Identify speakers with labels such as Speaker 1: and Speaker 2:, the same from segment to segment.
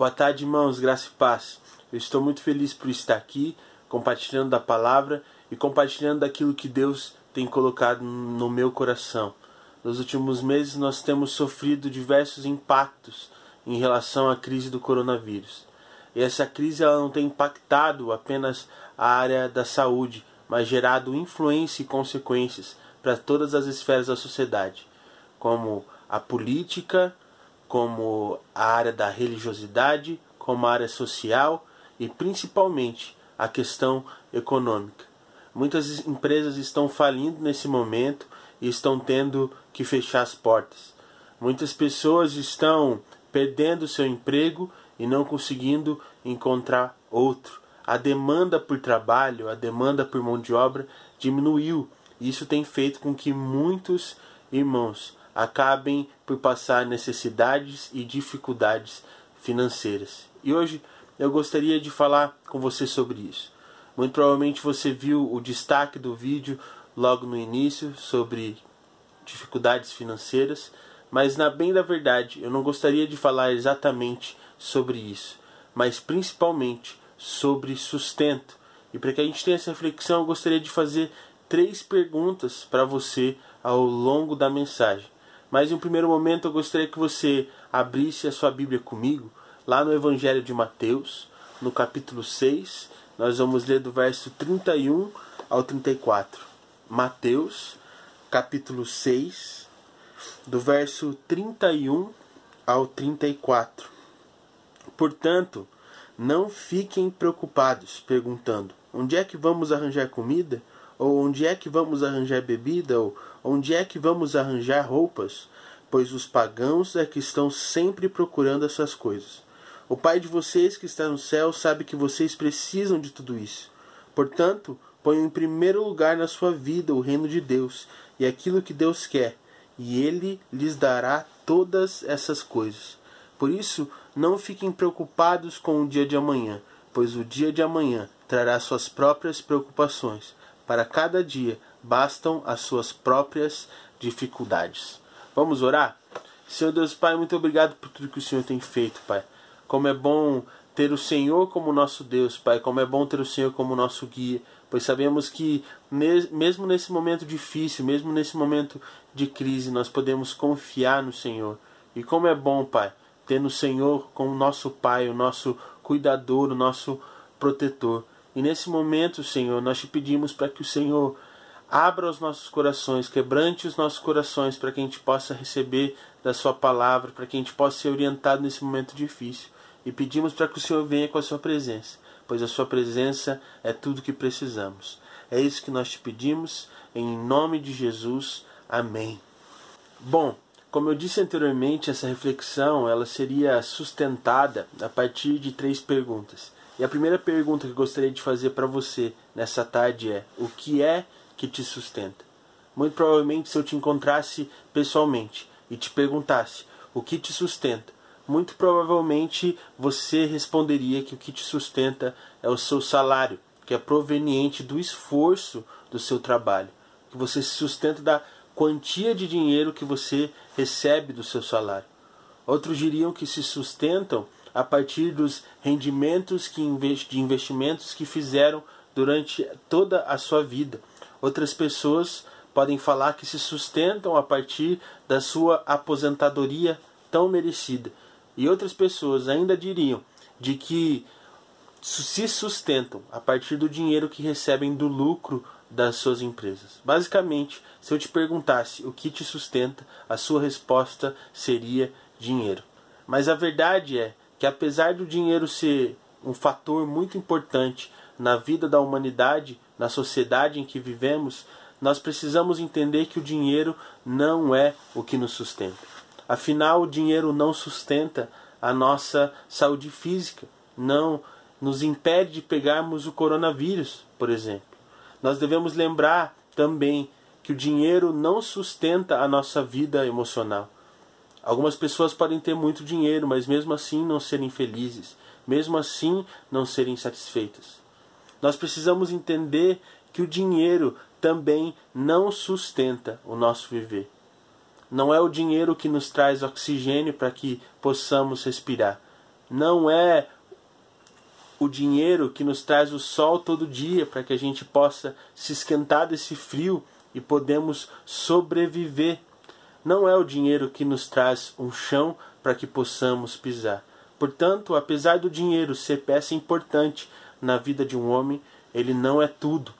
Speaker 1: Boa tarde, irmãos, graça e paz. Eu estou muito feliz por estar aqui, compartilhando da palavra e compartilhando daquilo que Deus tem colocado no meu coração. Nos últimos meses nós temos sofrido diversos impactos em relação à crise do coronavírus. E essa crise ela não tem impactado apenas a área da saúde, mas gerado influência e consequências para todas as esferas da sociedade, como a política, como a área da religiosidade, como a área social e principalmente a questão econômica. Muitas empresas estão falindo nesse momento e estão tendo que fechar as portas. Muitas pessoas estão perdendo seu emprego e não conseguindo encontrar outro. A demanda por trabalho, a demanda por mão de obra diminuiu. Isso tem feito com que muitos irmãos acabem por passar necessidades e dificuldades financeiras. E hoje eu gostaria de falar com você sobre isso. Muito provavelmente você viu o destaque do vídeo logo no início sobre dificuldades financeiras, mas na bem da verdade eu não gostaria de falar exatamente sobre isso, mas principalmente sobre sustento. E para que a gente tenha essa reflexão, eu gostaria de fazer três perguntas para você ao longo da mensagem. Mas em um primeiro momento eu gostaria que você abrisse a sua Bíblia comigo, lá no Evangelho de Mateus, no capítulo 6. Nós vamos ler do verso 31 ao 34. Mateus, capítulo 6, do verso 31 ao 34. Portanto, não fiquem preocupados, perguntando: onde é que vamos arranjar comida? Ou onde é que vamos arranjar bebida? Ou onde é que vamos arranjar roupas? Pois os pagãos é que estão sempre procurando essas coisas. O Pai de vocês que está no céu sabe que vocês precisam de tudo isso. Portanto, ponham em primeiro lugar na sua vida o reino de Deus e aquilo que Deus quer, e Ele lhes dará todas essas coisas. Por isso, não fiquem preocupados com o dia de amanhã, pois o dia de amanhã trará suas próprias preocupações. Para cada dia bastam as suas próprias dificuldades. Vamos orar? Senhor Deus Pai, muito obrigado por tudo que o Senhor tem feito, Pai. Como é bom ter o Senhor como nosso Deus, Pai. Como é bom ter o Senhor como nosso guia, pois sabemos que mesmo nesse momento difícil, mesmo nesse momento de crise, nós podemos confiar no Senhor. E como é bom, Pai, ter no Senhor como nosso Pai, o nosso cuidador, o nosso protetor. E nesse momento, Senhor, nós te pedimos para que o Senhor abra os nossos corações, quebrante os nossos corações para que a gente possa receber da Sua palavra, para que a gente possa ser orientado nesse momento difícil. E pedimos para que o Senhor venha com a Sua presença, pois a Sua presença é tudo que precisamos. É isso que nós te pedimos, em nome de Jesus. Amém. Bom, como eu disse anteriormente, essa reflexão ela seria sustentada a partir de três perguntas. E a primeira pergunta que gostaria de fazer para você nessa tarde é: o que é que te sustenta? Muito provavelmente, se eu te encontrasse pessoalmente e te perguntasse o que te sustenta, muito provavelmente você responderia que o que te sustenta é o seu salário, que é proveniente do esforço do seu trabalho, que você se sustenta da quantia de dinheiro que você recebe do seu salário. Outros diriam que se sustentam a partir dos rendimentos que de investimentos que fizeram durante toda a sua vida. Outras pessoas podem falar que se sustentam a partir da sua aposentadoria tão merecida. E outras pessoas ainda diriam de que se sustentam a partir do dinheiro que recebem do lucro das suas empresas. Basicamente, se eu te perguntasse o que te sustenta, a sua resposta seria dinheiro. Mas a verdade é que apesar do dinheiro ser um fator muito importante na vida da humanidade, na sociedade em que vivemos, nós precisamos entender que o dinheiro não é o que nos sustenta. Afinal, o dinheiro não sustenta a nossa saúde física, não nos impede de pegarmos o coronavírus, por exemplo. Nós devemos lembrar também que o dinheiro não sustenta a nossa vida emocional. Algumas pessoas podem ter muito dinheiro, mas mesmo assim não serem felizes, mesmo assim não serem satisfeitas. Nós precisamos entender que o dinheiro também não sustenta o nosso viver. Não é o dinheiro que nos traz oxigênio para que possamos respirar. não é o dinheiro que nos traz o sol todo dia para que a gente possa se esquentar desse frio e podemos sobreviver. Não é o dinheiro que nos traz um chão para que possamos pisar. Portanto, apesar do dinheiro ser peça importante na vida de um homem, ele não é tudo.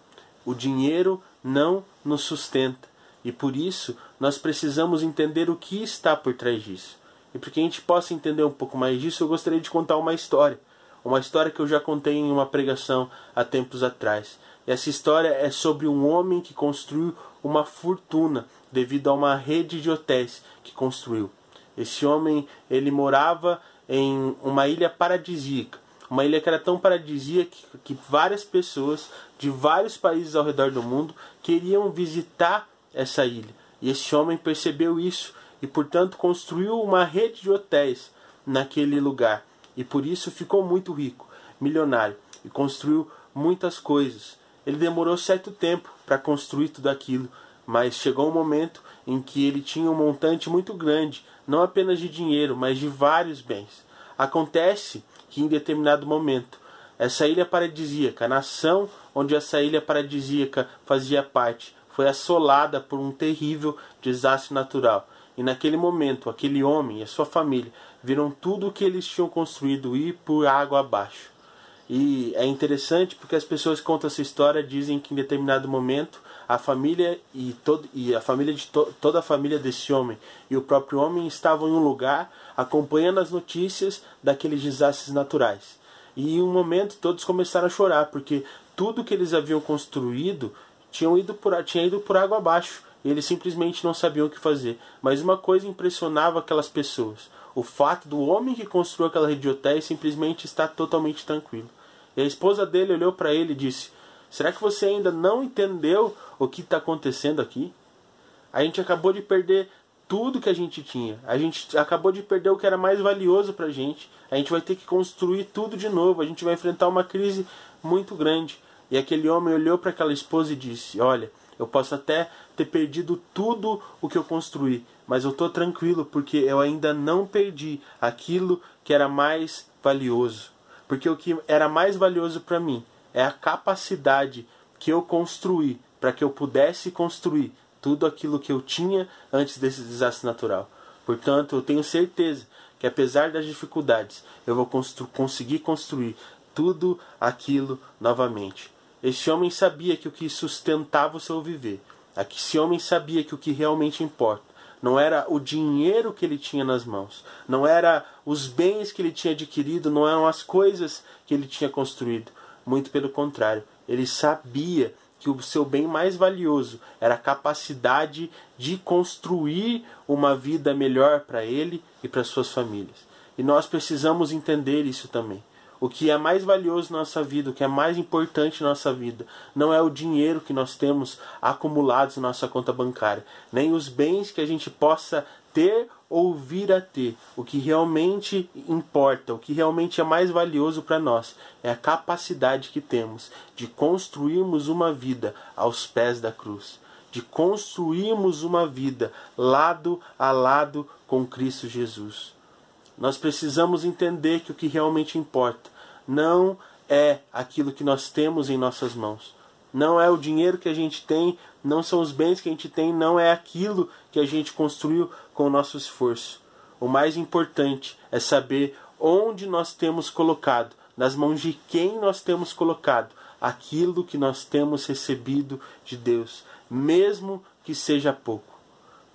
Speaker 1: O dinheiro não nos sustenta. E por isso nós precisamos entender o que está por trás disso. E para que a gente possa entender um pouco mais disso, eu gostaria de contar uma história. Uma história que eu já contei em uma pregação há tempos atrás. Essa história é sobre um homem que construiu uma fortuna devido a uma rede de hotéis que construiu. Esse homem, ele morava em uma ilha paradisíaca. Uma ilha que era tão paradisíaca que, que várias pessoas de vários países ao redor do mundo queriam visitar essa ilha. E esse homem percebeu isso e, portanto, construiu uma rede de hotéis naquele lugar e por isso ficou muito rico, milionário e construiu muitas coisas. Ele demorou certo tempo para construir tudo aquilo, mas chegou um momento em que ele tinha um montante muito grande, não apenas de dinheiro, mas de vários bens. Acontece que em determinado momento, essa ilha paradisíaca, a nação onde essa ilha paradisíaca fazia parte, foi assolada por um terrível desastre natural. E naquele momento, aquele homem e a sua família viram tudo o que eles tinham construído ir por água abaixo. E é interessante porque as pessoas que contam essa história dizem que em determinado momento a família e, todo, e a família de to, toda a família desse homem e o próprio homem estavam em um lugar acompanhando as notícias daqueles desastres naturais. E em um momento todos começaram a chorar porque tudo que eles haviam construído tinham ido por, tinha ido por água abaixo. E eles simplesmente não sabiam o que fazer. Mas uma coisa impressionava aquelas pessoas: o fato do homem que construiu aquela rede simplesmente estar totalmente tranquilo. E a esposa dele olhou para ele e disse: Será que você ainda não entendeu o que está acontecendo aqui? A gente acabou de perder tudo que a gente tinha. A gente acabou de perder o que era mais valioso para a gente. A gente vai ter que construir tudo de novo. A gente vai enfrentar uma crise muito grande. E aquele homem olhou para aquela esposa e disse: Olha, eu posso até ter perdido tudo o que eu construí, mas eu estou tranquilo porque eu ainda não perdi aquilo que era mais valioso. Porque o que era mais valioso para mim é a capacidade que eu construí para que eu pudesse construir tudo aquilo que eu tinha antes desse desastre natural. Portanto, eu tenho certeza que apesar das dificuldades, eu vou constru conseguir construir tudo aquilo novamente. Esse homem sabia que o que sustentava o seu viver, esse homem sabia que o que realmente importa não era o dinheiro que ele tinha nas mãos, não era os bens que ele tinha adquirido, não eram as coisas que ele tinha construído. Muito pelo contrário, ele sabia que o seu bem mais valioso era a capacidade de construir uma vida melhor para ele e para suas famílias. E nós precisamos entender isso também. O que é mais valioso na nossa vida, o que é mais importante na nossa vida, não é o dinheiro que nós temos acumulados na nossa conta bancária, nem os bens que a gente possa ter ou vir a ter. O que realmente importa, o que realmente é mais valioso para nós, é a capacidade que temos de construirmos uma vida aos pés da cruz, de construirmos uma vida lado a lado com Cristo Jesus. Nós precisamos entender que o que realmente importa não é aquilo que nós temos em nossas mãos. Não é o dinheiro que a gente tem, não são os bens que a gente tem, não é aquilo que a gente construiu com o nosso esforço. O mais importante é saber onde nós temos colocado, nas mãos de quem nós temos colocado aquilo que nós temos recebido de Deus, mesmo que seja pouco.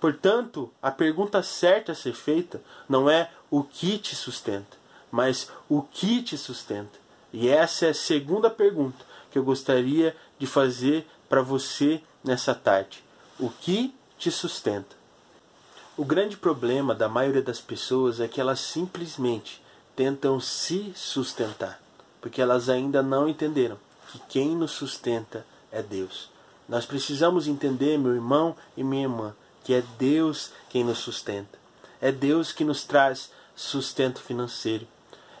Speaker 1: Portanto, a pergunta certa a ser feita não é o que te sustenta, mas o que te sustenta. E essa é a segunda pergunta que eu gostaria de fazer para você nessa tarde. O que te sustenta? O grande problema da maioria das pessoas é que elas simplesmente tentam se sustentar, porque elas ainda não entenderam que quem nos sustenta é Deus. Nós precisamos entender, meu irmão e minha irmã, que é Deus quem nos sustenta. É Deus que nos traz sustento financeiro.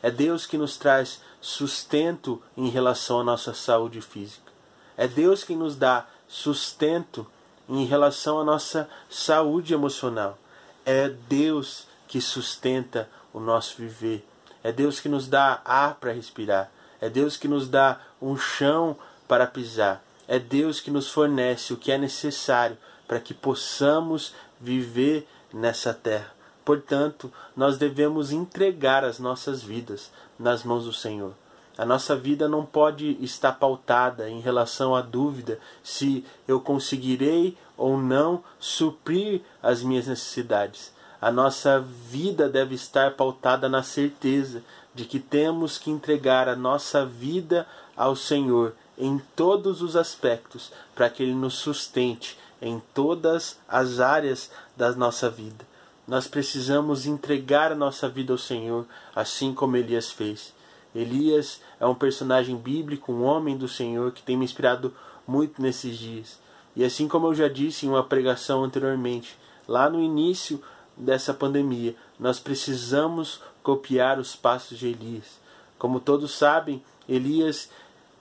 Speaker 1: É Deus que nos traz sustento em relação à nossa saúde física. É Deus que nos dá sustento em relação à nossa saúde emocional. É Deus que sustenta o nosso viver. É Deus que nos dá ar para respirar. É Deus que nos dá um chão para pisar. É Deus que nos fornece o que é necessário para que possamos viver nessa terra. Portanto, nós devemos entregar as nossas vidas nas mãos do Senhor. A nossa vida não pode estar pautada em relação à dúvida se eu conseguirei ou não suprir as minhas necessidades. A nossa vida deve estar pautada na certeza de que temos que entregar a nossa vida ao Senhor em todos os aspectos, para que Ele nos sustente em todas as áreas da nossa vida. Nós precisamos entregar a nossa vida ao Senhor, assim como Elias fez. Elias é um personagem bíblico, um homem do Senhor que tem me inspirado muito nesses dias. E assim como eu já disse em uma pregação anteriormente, lá no início dessa pandemia, nós precisamos copiar os passos de Elias. Como todos sabem, Elias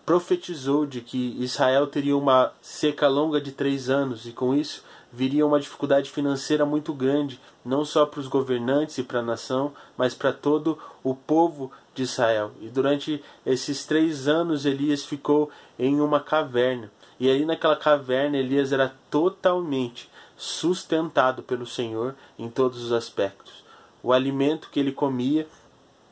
Speaker 1: profetizou de que Israel teria uma seca longa de três anos e com isso viria uma dificuldade financeira muito grande, não só para os governantes e para a nação, mas para todo o povo de Israel. E durante esses três anos Elias ficou em uma caverna. E aí naquela caverna Elias era totalmente sustentado pelo Senhor em todos os aspectos. O alimento que ele comia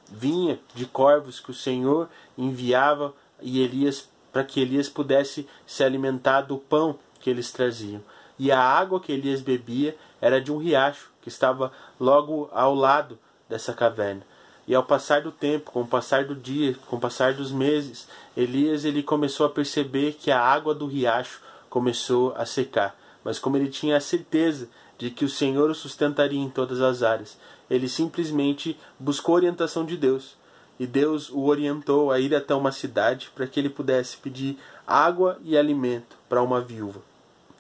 Speaker 1: vinha de corvos que o Senhor enviava e Elias para que Elias pudesse se alimentar do pão que eles traziam. E a água que Elias bebia era de um riacho que estava logo ao lado dessa caverna. E ao passar do tempo, com o passar do dia, com o passar dos meses, Elias ele começou a perceber que a água do riacho começou a secar. Mas como ele tinha a certeza de que o Senhor o sustentaria em todas as áreas, ele simplesmente buscou a orientação de Deus. E Deus o orientou a ir até uma cidade para que ele pudesse pedir água e alimento para uma viúva.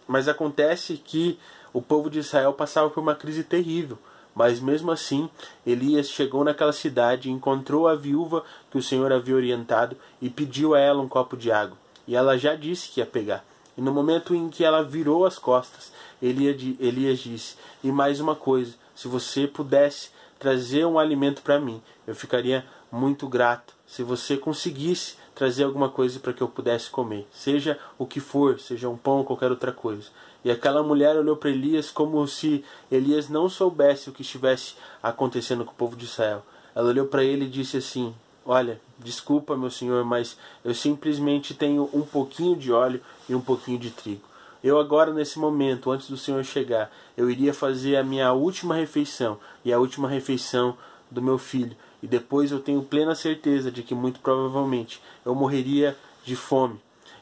Speaker 1: Mas acontece que o povo de Israel passava por uma crise terrível. Mas mesmo assim, Elias chegou naquela cidade, encontrou a viúva que o Senhor havia orientado e pediu a ela um copo de água. E ela já disse que ia pegar. E no momento em que ela virou as costas, Elias disse: E mais uma coisa, se você pudesse trazer um alimento para mim, eu ficaria muito grato. Se você conseguisse trazer alguma coisa para que eu pudesse comer, seja o que for, seja um pão ou qualquer outra coisa. E aquela mulher olhou para Elias como se Elias não soubesse o que estivesse acontecendo com o povo de Israel. Ela olhou para ele e disse assim: Olha, desculpa, meu senhor, mas eu simplesmente tenho um pouquinho de óleo e um pouquinho de trigo. Eu agora, nesse momento, antes do senhor chegar, eu iria fazer a minha última refeição e a última refeição do meu filho. E depois eu tenho plena certeza de que muito provavelmente eu morreria de fome.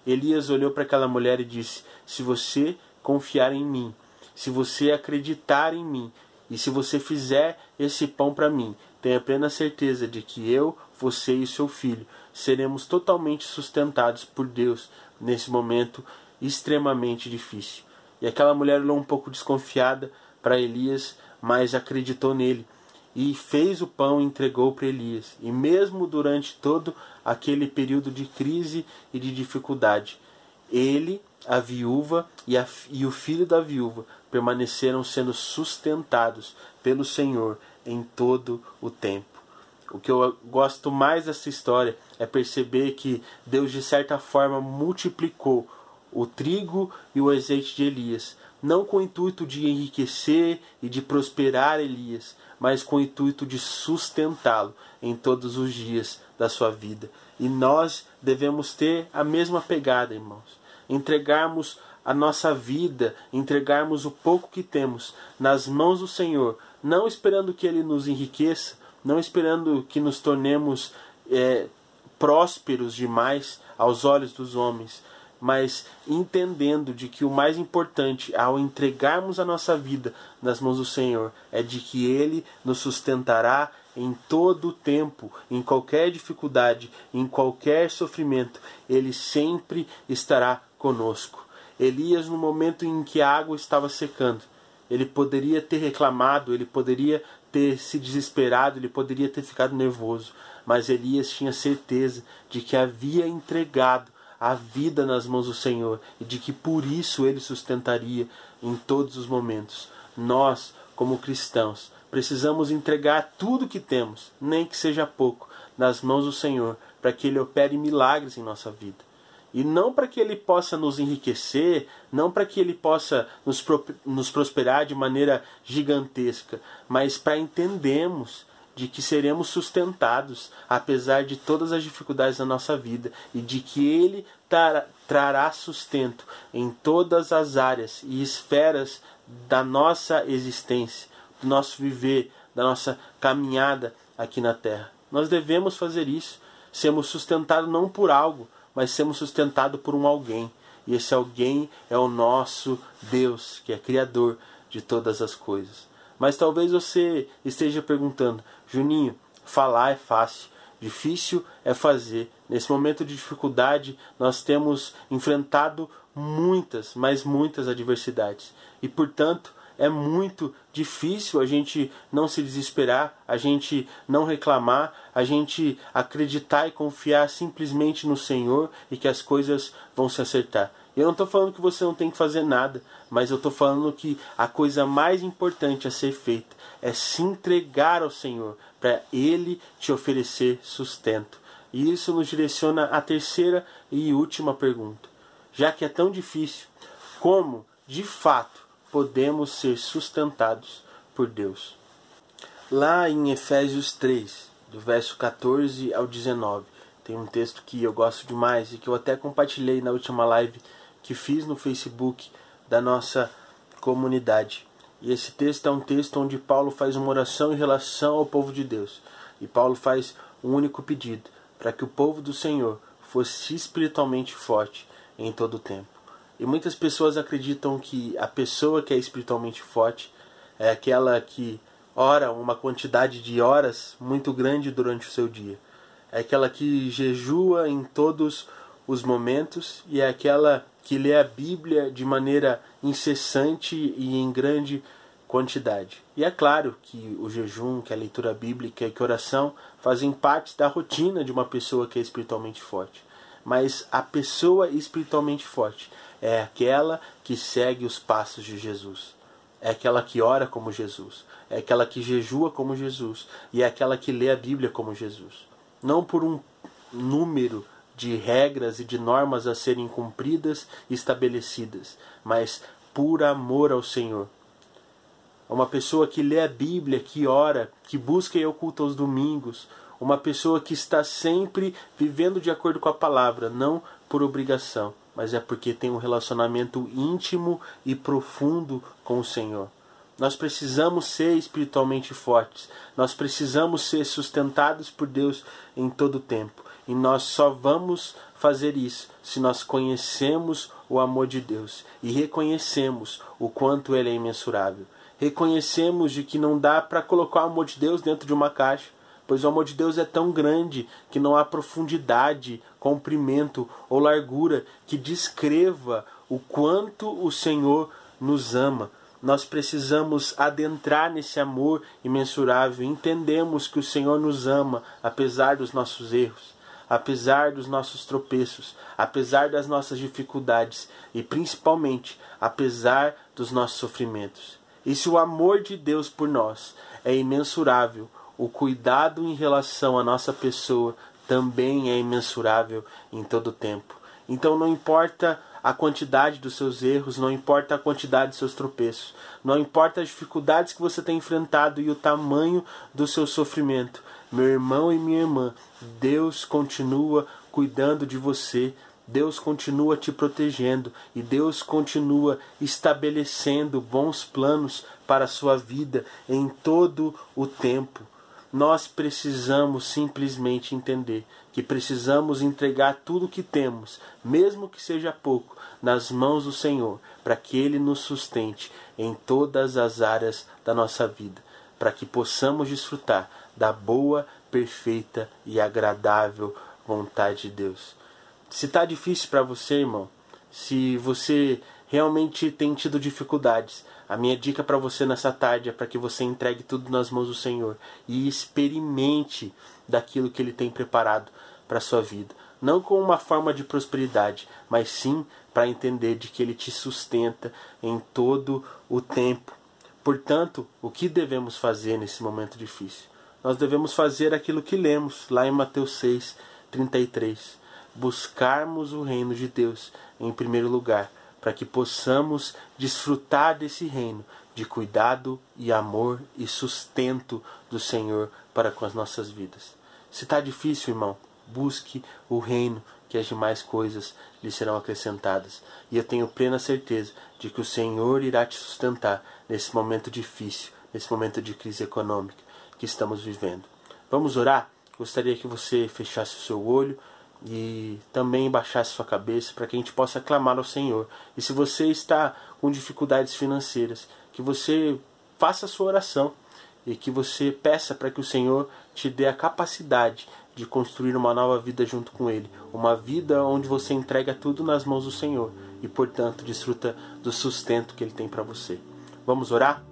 Speaker 1: Elias olhou para aquela mulher e disse: Se você confiar em mim, se você acreditar em mim e se você fizer esse pão para mim, tenha plena certeza de que eu, você e seu filho seremos totalmente sustentados por Deus nesse momento extremamente difícil. E aquela mulher olhou um pouco desconfiada para Elias, mas acreditou nele e fez o pão e entregou para Elias. E mesmo durante todo aquele período de crise e de dificuldade, ele, a viúva e, a, e o filho da viúva permaneceram sendo sustentados pelo Senhor em todo o tempo. O que eu gosto mais dessa história é perceber que Deus, de certa forma, multiplicou o trigo e o azeite de Elias, não com o intuito de enriquecer e de prosperar Elias, mas com o intuito de sustentá-lo em todos os dias da sua vida. E nós devemos ter a mesma pegada, irmãos. Entregarmos a nossa vida, entregarmos o pouco que temos nas mãos do Senhor, não esperando que Ele nos enriqueça, não esperando que nos tornemos é, prósperos demais aos olhos dos homens, mas entendendo de que o mais importante ao entregarmos a nossa vida nas mãos do Senhor é de que Ele nos sustentará em todo o tempo, em qualquer dificuldade, em qualquer sofrimento, Ele sempre estará conosco. Elias, no momento em que a água estava secando, ele poderia ter reclamado, ele poderia ter se desesperado, ele poderia ter ficado nervoso, mas Elias tinha certeza de que havia entregado a vida nas mãos do Senhor e de que por isso ele sustentaria em todos os momentos. Nós, como cristãos, Precisamos entregar tudo que temos, nem que seja pouco, nas mãos do Senhor, para que Ele opere milagres em nossa vida. E não para que Ele possa nos enriquecer, não para que Ele possa nos, nos prosperar de maneira gigantesca, mas para entendermos de que seremos sustentados apesar de todas as dificuldades da nossa vida e de que Ele trará sustento em todas as áreas e esferas da nossa existência, do nosso viver, da nossa caminhada aqui na terra. Nós devemos fazer isso, sermos sustentados não por algo, mas sermos sustentados por um alguém. E esse alguém é o nosso Deus, que é Criador de todas as coisas. Mas talvez você esteja perguntando, Juninho, falar é fácil, difícil é fazer. Nesse momento de dificuldade, nós temos enfrentado muitas, mas muitas adversidades. E portanto, é muito difícil a gente não se desesperar, a gente não reclamar, a gente acreditar e confiar simplesmente no Senhor e que as coisas vão se acertar. Eu não estou falando que você não tem que fazer nada, mas eu estou falando que a coisa mais importante a ser feita é se entregar ao Senhor, para Ele te oferecer sustento. E isso nos direciona à terceira e última pergunta. Já que é tão difícil, como, de fato, podemos ser sustentados por Deus. Lá em Efésios 3, do verso 14 ao 19, tem um texto que eu gosto demais e que eu até compartilhei na última live que fiz no Facebook da nossa comunidade. E esse texto é um texto onde Paulo faz uma oração em relação ao povo de Deus. E Paulo faz um único pedido: para que o povo do Senhor fosse espiritualmente forte em todo o tempo. E muitas pessoas acreditam que a pessoa que é espiritualmente forte é aquela que ora uma quantidade de horas muito grande durante o seu dia. É aquela que jejua em todos os momentos e é aquela que lê a Bíblia de maneira incessante e em grande quantidade. E é claro que o jejum, que a leitura bíblica e que a oração fazem parte da rotina de uma pessoa que é espiritualmente forte. Mas a pessoa espiritualmente forte é aquela que segue os passos de Jesus. É aquela que ora como Jesus. É aquela que jejua como Jesus. E é aquela que lê a Bíblia como Jesus. Não por um número de regras e de normas a serem cumpridas e estabelecidas, mas por amor ao Senhor. Uma pessoa que lê a Bíblia, que ora, que busca e oculta os domingos, uma pessoa que está sempre vivendo de acordo com a palavra, não por obrigação mas é porque tem um relacionamento íntimo e profundo com o Senhor. Nós precisamos ser espiritualmente fortes, nós precisamos ser sustentados por Deus em todo o tempo. E nós só vamos fazer isso se nós conhecemos o amor de Deus e reconhecemos o quanto ele é imensurável. Reconhecemos de que não dá para colocar o amor de Deus dentro de uma caixa pois o amor de Deus é tão grande que não há profundidade, comprimento ou largura que descreva o quanto o Senhor nos ama. Nós precisamos adentrar nesse amor imensurável. Entendemos que o Senhor nos ama apesar dos nossos erros, apesar dos nossos tropeços, apesar das nossas dificuldades e principalmente apesar dos nossos sofrimentos. E se o amor de Deus por nós é imensurável, o cuidado em relação à nossa pessoa também é imensurável em todo o tempo. Então não importa a quantidade dos seus erros, não importa a quantidade dos seus tropeços, não importa as dificuldades que você tem enfrentado e o tamanho do seu sofrimento. Meu irmão e minha irmã, Deus continua cuidando de você, Deus continua te protegendo e Deus continua estabelecendo bons planos para a sua vida em todo o tempo. Nós precisamos simplesmente entender que precisamos entregar tudo o que temos, mesmo que seja pouco, nas mãos do Senhor, para que Ele nos sustente em todas as áreas da nossa vida, para que possamos desfrutar da boa, perfeita e agradável vontade de Deus. Se está difícil para você, irmão, se você realmente tem tido dificuldades, a minha dica para você nessa tarde é para que você entregue tudo nas mãos do Senhor e experimente daquilo que Ele tem preparado para a sua vida. Não com uma forma de prosperidade, mas sim para entender de que Ele te sustenta em todo o tempo. Portanto, o que devemos fazer nesse momento difícil? Nós devemos fazer aquilo que lemos lá em Mateus 6, 33. Buscarmos o reino de Deus em primeiro lugar, para que possamos desfrutar desse reino de cuidado e amor e sustento do Senhor para com as nossas vidas. Se está difícil, irmão, busque o reino, que as demais coisas lhe serão acrescentadas. E eu tenho plena certeza de que o Senhor irá te sustentar nesse momento difícil, nesse momento de crise econômica que estamos vivendo. Vamos orar? Gostaria que você fechasse o seu olho e também baixasse sua cabeça para que a gente possa clamar ao Senhor. E se você está com dificuldades financeiras, que você faça a sua oração e que você peça para que o Senhor te dê a capacidade de construir uma nova vida junto com Ele, uma vida onde você entrega tudo nas mãos do Senhor e, portanto, desfruta do sustento que Ele tem para você. Vamos orar?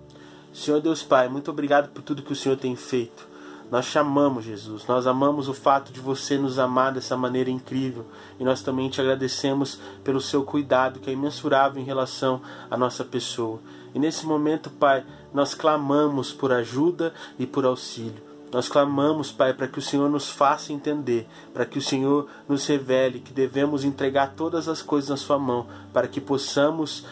Speaker 1: Senhor Deus Pai, muito obrigado por tudo que o Senhor tem feito. Nós chamamos Jesus, nós amamos o fato de você nos amar dessa maneira incrível e nós também te agradecemos pelo seu cuidado que é imensurável em relação à nossa pessoa. E nesse momento, Pai, nós clamamos por ajuda e por auxílio. Nós clamamos, Pai, para que o Senhor nos faça entender, para que o Senhor nos revele que devemos entregar todas as coisas na Sua mão, para que possamos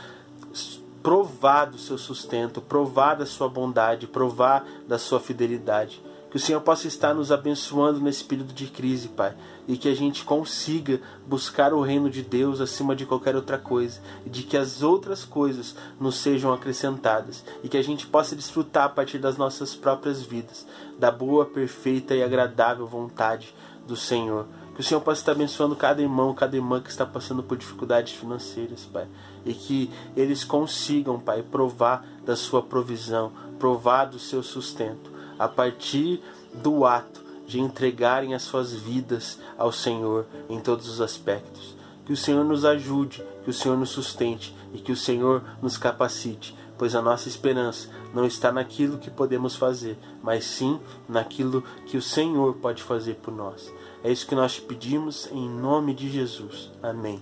Speaker 1: provar do seu sustento, provar da Sua bondade, provar da Sua fidelidade. Que o Senhor possa estar nos abençoando nesse período de crise, Pai, e que a gente consiga buscar o reino de Deus acima de qualquer outra coisa, e de que as outras coisas nos sejam acrescentadas, e que a gente possa desfrutar a partir das nossas próprias vidas, da boa, perfeita e agradável vontade do Senhor. Que o Senhor possa estar abençoando cada irmão, cada irmã que está passando por dificuldades financeiras, Pai. E que eles consigam, Pai, provar da sua provisão, provar do seu sustento a partir do ato de entregarem as suas vidas ao Senhor em todos os aspectos. Que o Senhor nos ajude, que o Senhor nos sustente e que o Senhor nos capacite, pois a nossa esperança não está naquilo que podemos fazer, mas sim naquilo que o Senhor pode fazer por nós. É isso que nós te pedimos em nome de Jesus. Amém.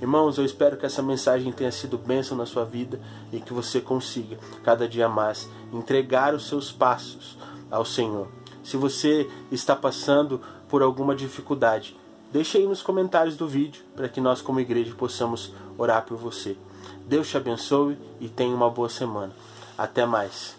Speaker 1: Irmãos, eu espero que essa mensagem tenha sido bênção na sua vida e que você consiga, cada dia mais, entregar os seus passos ao Senhor. Se você está passando por alguma dificuldade, deixe aí nos comentários do vídeo para que nós, como igreja, possamos orar por você. Deus te abençoe e tenha uma boa semana. Até mais.